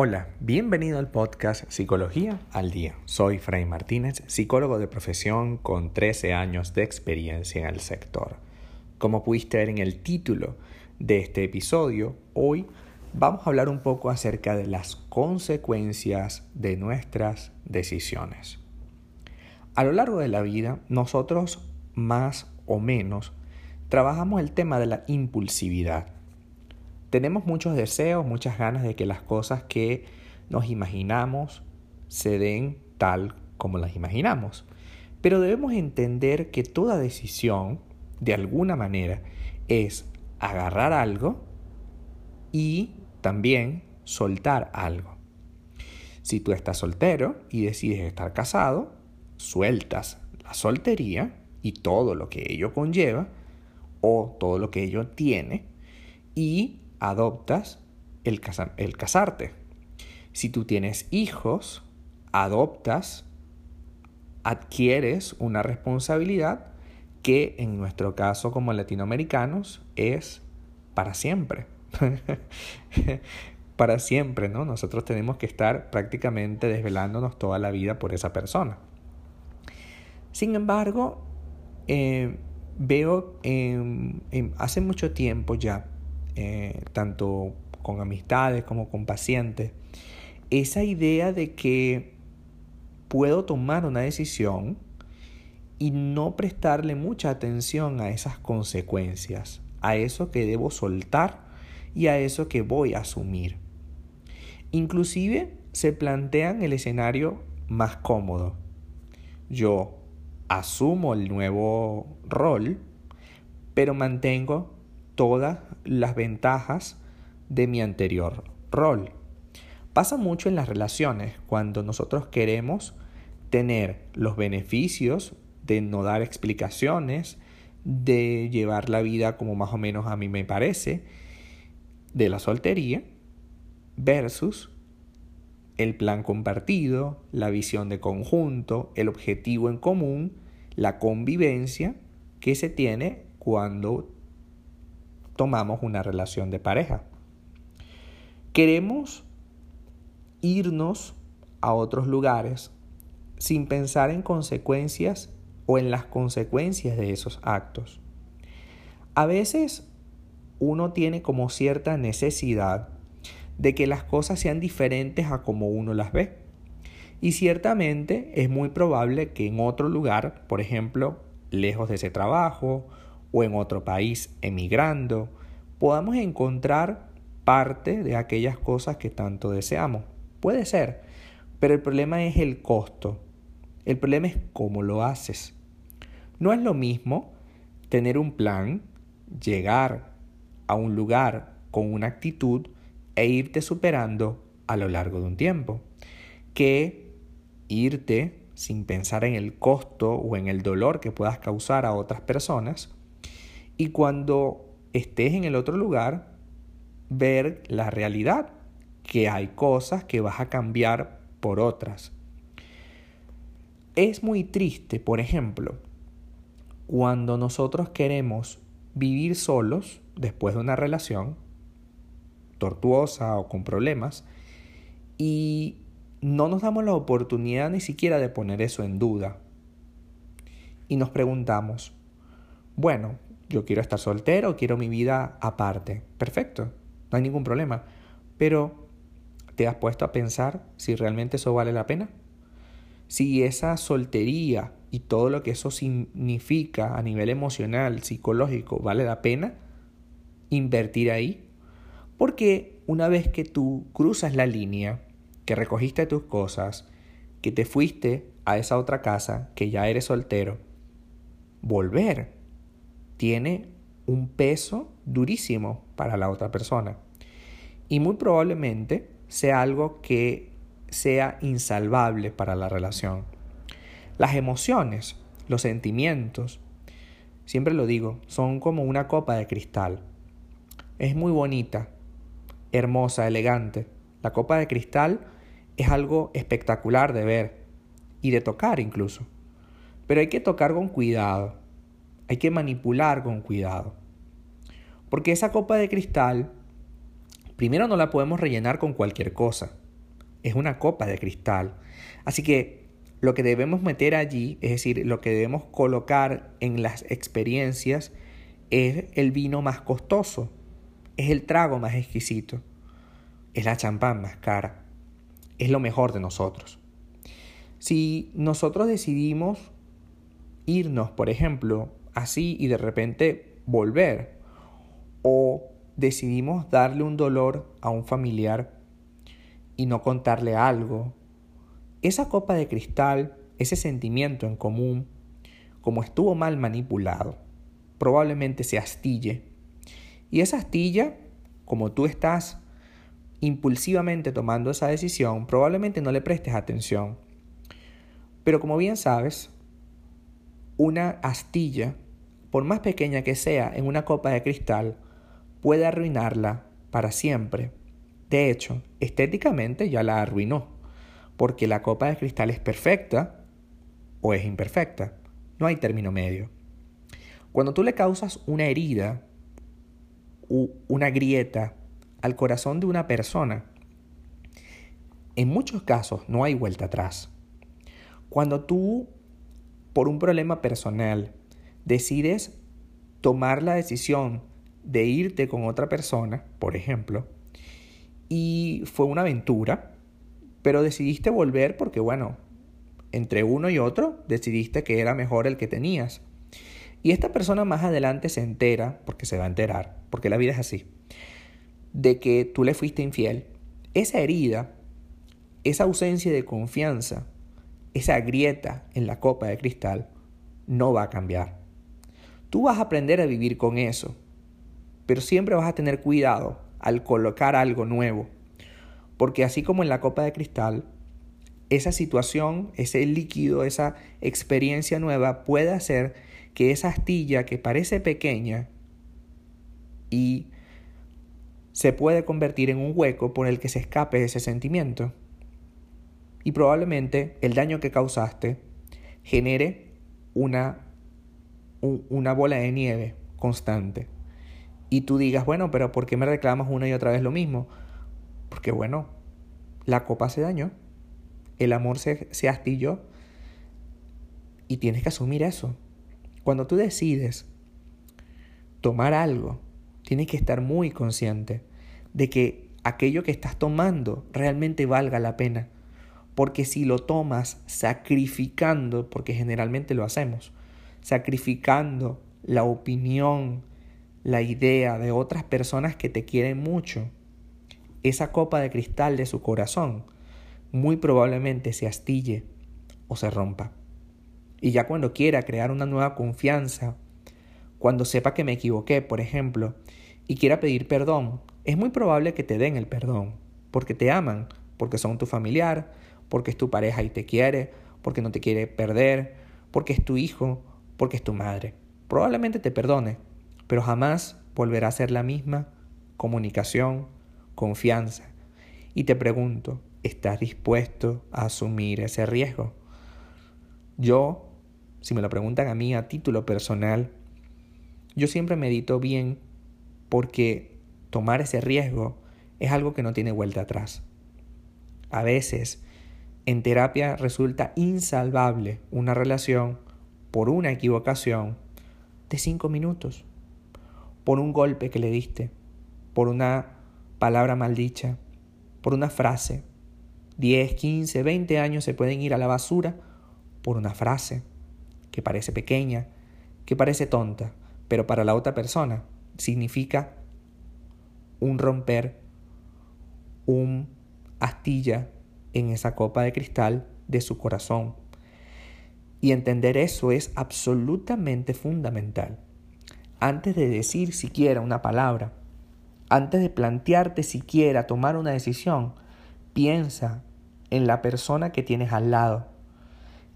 Hola, bienvenido al podcast Psicología al Día. Soy Fray Martínez, psicólogo de profesión con 13 años de experiencia en el sector. Como pudiste ver en el título de este episodio, hoy vamos a hablar un poco acerca de las consecuencias de nuestras decisiones. A lo largo de la vida, nosotros más o menos trabajamos el tema de la impulsividad tenemos muchos deseos, muchas ganas de que las cosas que nos imaginamos se den tal como las imaginamos. Pero debemos entender que toda decisión, de alguna manera, es agarrar algo y también soltar algo. Si tú estás soltero y decides estar casado, sueltas la soltería y todo lo que ello conlleva o todo lo que ello tiene y adoptas el, el casarte. Si tú tienes hijos, adoptas, adquieres una responsabilidad que en nuestro caso como latinoamericanos es para siempre. para siempre, ¿no? Nosotros tenemos que estar prácticamente desvelándonos toda la vida por esa persona. Sin embargo, eh, veo hace mucho tiempo ya eh, tanto con amistades como con pacientes, esa idea de que puedo tomar una decisión y no prestarle mucha atención a esas consecuencias, a eso que debo soltar y a eso que voy a asumir. Inclusive se plantean el escenario más cómodo. Yo asumo el nuevo rol, pero mantengo todas las ventajas de mi anterior rol. Pasa mucho en las relaciones cuando nosotros queremos tener los beneficios de no dar explicaciones, de llevar la vida como más o menos a mí me parece, de la soltería, versus el plan compartido, la visión de conjunto, el objetivo en común, la convivencia que se tiene cuando tomamos una relación de pareja. Queremos irnos a otros lugares sin pensar en consecuencias o en las consecuencias de esos actos. A veces uno tiene como cierta necesidad de que las cosas sean diferentes a como uno las ve. Y ciertamente es muy probable que en otro lugar, por ejemplo, lejos de ese trabajo o en otro país emigrando, podamos encontrar parte de aquellas cosas que tanto deseamos. Puede ser, pero el problema es el costo. El problema es cómo lo haces. No es lo mismo tener un plan, llegar a un lugar con una actitud e irte superando a lo largo de un tiempo, que irte sin pensar en el costo o en el dolor que puedas causar a otras personas y cuando estés en el otro lugar, ver la realidad, que hay cosas que vas a cambiar por otras. Es muy triste, por ejemplo, cuando nosotros queremos vivir solos después de una relación tortuosa o con problemas y no nos damos la oportunidad ni siquiera de poner eso en duda. Y nos preguntamos, bueno, yo quiero estar soltero, quiero mi vida aparte. Perfecto, no hay ningún problema. Pero, ¿te has puesto a pensar si realmente eso vale la pena? Si esa soltería y todo lo que eso significa a nivel emocional, psicológico, vale la pena invertir ahí. Porque una vez que tú cruzas la línea, que recogiste tus cosas, que te fuiste a esa otra casa, que ya eres soltero, volver tiene un peso durísimo para la otra persona. Y muy probablemente sea algo que sea insalvable para la relación. Las emociones, los sentimientos, siempre lo digo, son como una copa de cristal. Es muy bonita, hermosa, elegante. La copa de cristal es algo espectacular de ver y de tocar incluso. Pero hay que tocar con cuidado hay que manipular con cuidado. Porque esa copa de cristal, primero no la podemos rellenar con cualquier cosa. es una copa de cristal. Así que lo que debemos meter allí, es decir, lo que debemos colocar en las experiencias, es el vino más costoso, es el trago más exquisito, es la champán más cara, es lo mejor de nosotros. Si nosotros decidimos irnos, por ejemplo, así y de repente volver, o decidimos darle un dolor a un familiar y no contarle algo, esa copa de cristal, ese sentimiento en común, como estuvo mal manipulado, probablemente se astille. Y esa astilla, como tú estás impulsivamente tomando esa decisión, probablemente no le prestes atención. Pero como bien sabes, una astilla, por más pequeña que sea en una copa de cristal, puede arruinarla para siempre. De hecho, estéticamente ya la arruinó porque la copa de cristal es perfecta o es imperfecta. No hay término medio. Cuando tú le causas una herida, una grieta al corazón de una persona, en muchos casos no hay vuelta atrás. Cuando tú, por un problema personal, decides tomar la decisión de irte con otra persona, por ejemplo, y fue una aventura, pero decidiste volver porque, bueno, entre uno y otro decidiste que era mejor el que tenías. Y esta persona más adelante se entera, porque se va a enterar, porque la vida es así, de que tú le fuiste infiel. Esa herida, esa ausencia de confianza, esa grieta en la copa de cristal, no va a cambiar. Tú vas a aprender a vivir con eso, pero siempre vas a tener cuidado al colocar algo nuevo porque así como en la copa de cristal, esa situación, ese líquido, esa experiencia nueva puede hacer que esa astilla que parece pequeña y se puede convertir en un hueco por el que se escape ese sentimiento. Y probablemente el daño que causaste genere una, una bola de nieve constante. Y tú digas, bueno, pero ¿por qué me reclamas una y otra vez lo mismo? Porque bueno, la copa se dañó, el amor se, se astilló y tienes que asumir eso. Cuando tú decides tomar algo, tienes que estar muy consciente de que aquello que estás tomando realmente valga la pena. Porque si lo tomas sacrificando, porque generalmente lo hacemos, sacrificando la opinión, la idea de otras personas que te quieren mucho, esa copa de cristal de su corazón muy probablemente se astille o se rompa. Y ya cuando quiera crear una nueva confianza, cuando sepa que me equivoqué, por ejemplo, y quiera pedir perdón, es muy probable que te den el perdón, porque te aman, porque son tu familiar, porque es tu pareja y te quiere, porque no te quiere perder, porque es tu hijo, porque es tu madre. Probablemente te perdone, pero jamás volverá a ser la misma comunicación, confianza. Y te pregunto, ¿estás dispuesto a asumir ese riesgo? Yo, si me lo preguntan a mí a título personal, yo siempre medito bien porque tomar ese riesgo es algo que no tiene vuelta atrás. A veces, en terapia resulta insalvable una relación por una equivocación de cinco minutos, por un golpe que le diste, por una palabra maldicha, por una frase. 10, 15, 20 años se pueden ir a la basura por una frase que parece pequeña, que parece tonta, pero para la otra persona significa un romper, un astilla en esa copa de cristal de su corazón. Y entender eso es absolutamente fundamental. Antes de decir siquiera una palabra, antes de plantearte siquiera tomar una decisión, piensa en la persona que tienes al lado,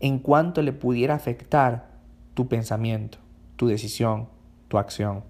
en cuánto le pudiera afectar tu pensamiento, tu decisión, tu acción.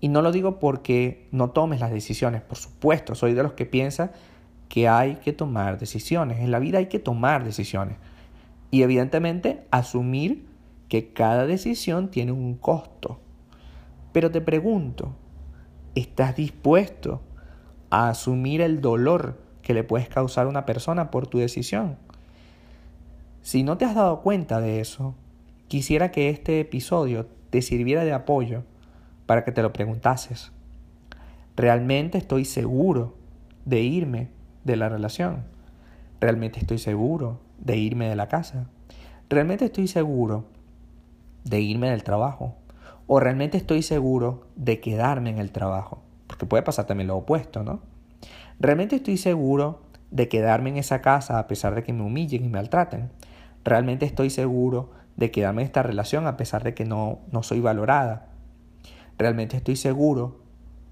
Y no lo digo porque no tomes las decisiones, por supuesto, soy de los que piensa que hay que tomar decisiones, en la vida hay que tomar decisiones. Y evidentemente asumir que cada decisión tiene un costo. Pero te pregunto, ¿Estás dispuesto a asumir el dolor que le puedes causar a una persona por tu decisión. Si no te has dado cuenta de eso, quisiera que este episodio te sirviera de apoyo para que te lo preguntases. ¿Realmente estoy seguro de irme de la relación? ¿Realmente estoy seguro de irme de la casa? ¿Realmente estoy seguro de irme del trabajo? ¿O realmente estoy seguro de quedarme en el trabajo? Porque puede pasar también lo opuesto, ¿no? ¿Realmente estoy seguro de quedarme en esa casa a pesar de que me humillen y me maltraten? ¿Realmente estoy seguro de quedarme en esta relación a pesar de que no, no soy valorada? ¿Realmente estoy seguro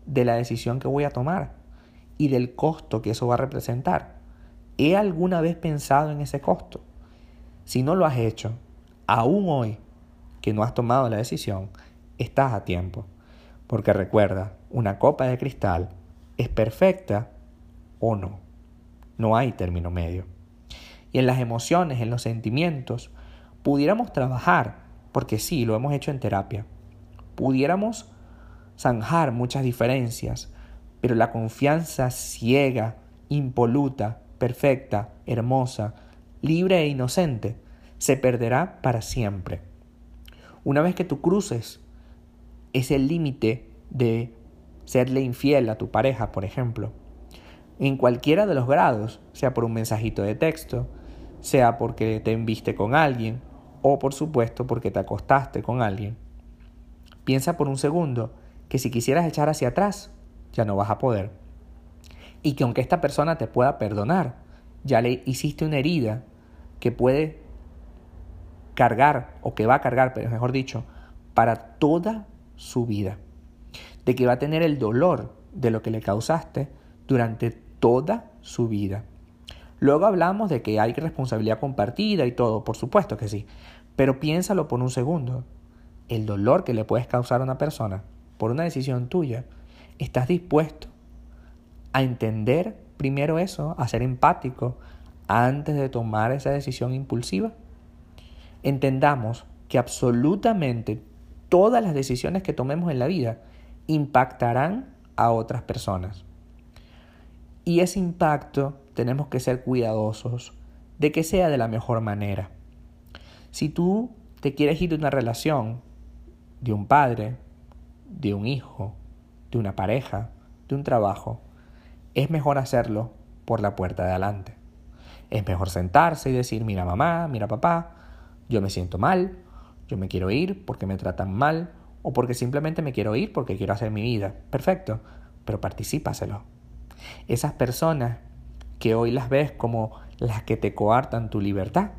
de la decisión que voy a tomar y del costo que eso va a representar? ¿He alguna vez pensado en ese costo? Si no lo has hecho, aún hoy que no has tomado la decisión, estás a tiempo. Porque recuerda, una copa de cristal es perfecta o no. No hay término medio. Y en las emociones, en los sentimientos, pudiéramos trabajar, porque sí, lo hemos hecho en terapia, pudiéramos zanjar muchas diferencias, pero la confianza ciega, impoluta, perfecta, hermosa, libre e inocente, se perderá para siempre. Una vez que tú cruces ese límite de serle infiel a tu pareja, por ejemplo, en cualquiera de los grados, sea por un mensajito de texto, sea porque te enviste con alguien o por supuesto porque te acostaste con alguien. Piensa por un segundo que si quisieras echar hacia atrás, ya no vas a poder. Y que aunque esta persona te pueda perdonar, ya le hiciste una herida que puede cargar, o que va a cargar, pero mejor dicho, para toda su vida. De que va a tener el dolor de lo que le causaste durante toda su vida. Luego hablamos de que hay responsabilidad compartida y todo, por supuesto que sí, pero piénsalo por un segundo. El dolor que le puedes causar a una persona por una decisión tuya, ¿estás dispuesto a entender primero eso, a ser empático antes de tomar esa decisión impulsiva? Entendamos que absolutamente todas las decisiones que tomemos en la vida impactarán a otras personas. Y ese impacto tenemos que ser cuidadosos de que sea de la mejor manera. Si tú te quieres ir de una relación, de un padre, de un hijo, de una pareja, de un trabajo, es mejor hacerlo por la puerta de adelante. Es mejor sentarse y decir, mira mamá, mira papá, yo me siento mal, yo me quiero ir porque me tratan mal o porque simplemente me quiero ir porque quiero hacer mi vida. Perfecto, pero particípaselo. Esas personas que hoy las ves como las que te coartan tu libertad.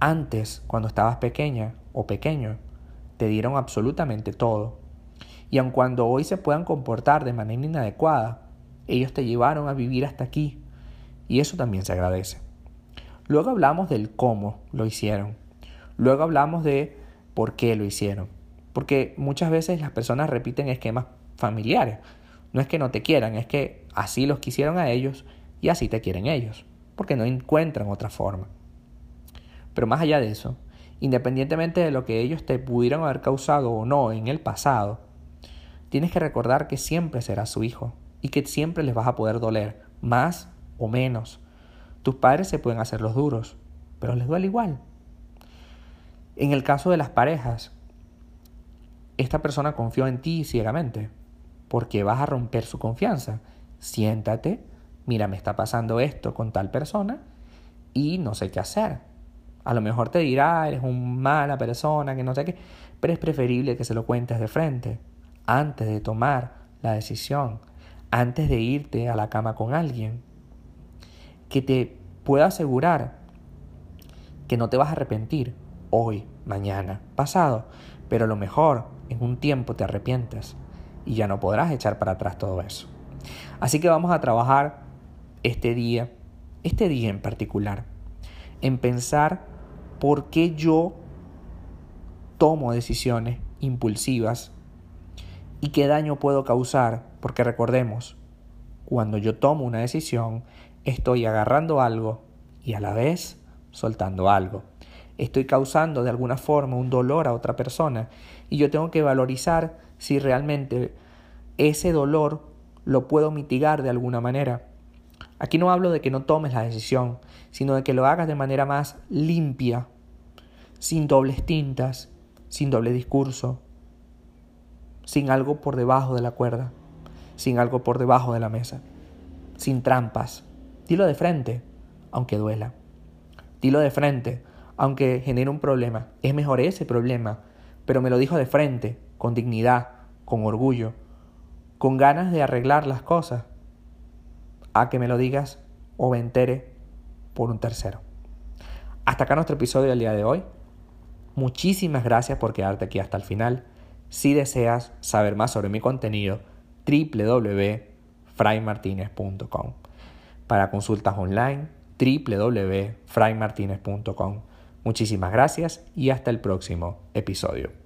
Antes, cuando estabas pequeña o pequeño, te dieron absolutamente todo. Y aun cuando hoy se puedan comportar de manera inadecuada, ellos te llevaron a vivir hasta aquí. Y eso también se agradece. Luego hablamos del cómo lo hicieron. Luego hablamos de por qué lo hicieron. Porque muchas veces las personas repiten esquemas familiares. No es que no te quieran, es que así los quisieron a ellos y así te quieren ellos, porque no encuentran otra forma. Pero más allá de eso, independientemente de lo que ellos te pudieran haber causado o no en el pasado, tienes que recordar que siempre serás su hijo y que siempre les vas a poder doler, más o menos. Tus padres se pueden hacer los duros, pero les duele igual. En el caso de las parejas, esta persona confió en ti ciegamente, porque vas a romper su confianza. Siéntate, mira, me está pasando esto con tal persona y no sé qué hacer. A lo mejor te dirá, eres una mala persona, que no sé qué, pero es preferible que se lo cuentes de frente, antes de tomar la decisión, antes de irte a la cama con alguien, que te pueda asegurar que no te vas a arrepentir hoy, mañana, pasado, pero a lo mejor en un tiempo te arrepientes y ya no podrás echar para atrás todo eso. Así que vamos a trabajar este día, este día en particular, en pensar por qué yo tomo decisiones impulsivas y qué daño puedo causar, porque recordemos, cuando yo tomo una decisión, estoy agarrando algo y a la vez soltando algo. Estoy causando de alguna forma un dolor a otra persona y yo tengo que valorizar si realmente ese dolor lo puedo mitigar de alguna manera. Aquí no hablo de que no tomes la decisión, sino de que lo hagas de manera más limpia, sin dobles tintas, sin doble discurso, sin algo por debajo de la cuerda, sin algo por debajo de la mesa, sin trampas. Dilo de frente, aunque duela. Dilo de frente, aunque genere un problema. Es mejor ese problema, pero me lo dijo de frente, con dignidad, con orgullo, con ganas de arreglar las cosas, a que me lo digas o me entere por un tercero. Hasta acá nuestro episodio del día de hoy. Muchísimas gracias por quedarte aquí hasta el final. Si deseas saber más sobre mi contenido, www.fraymartinez.com. Para consultas online, www.fraymartinez.com. Muchísimas gracias y hasta el próximo episodio.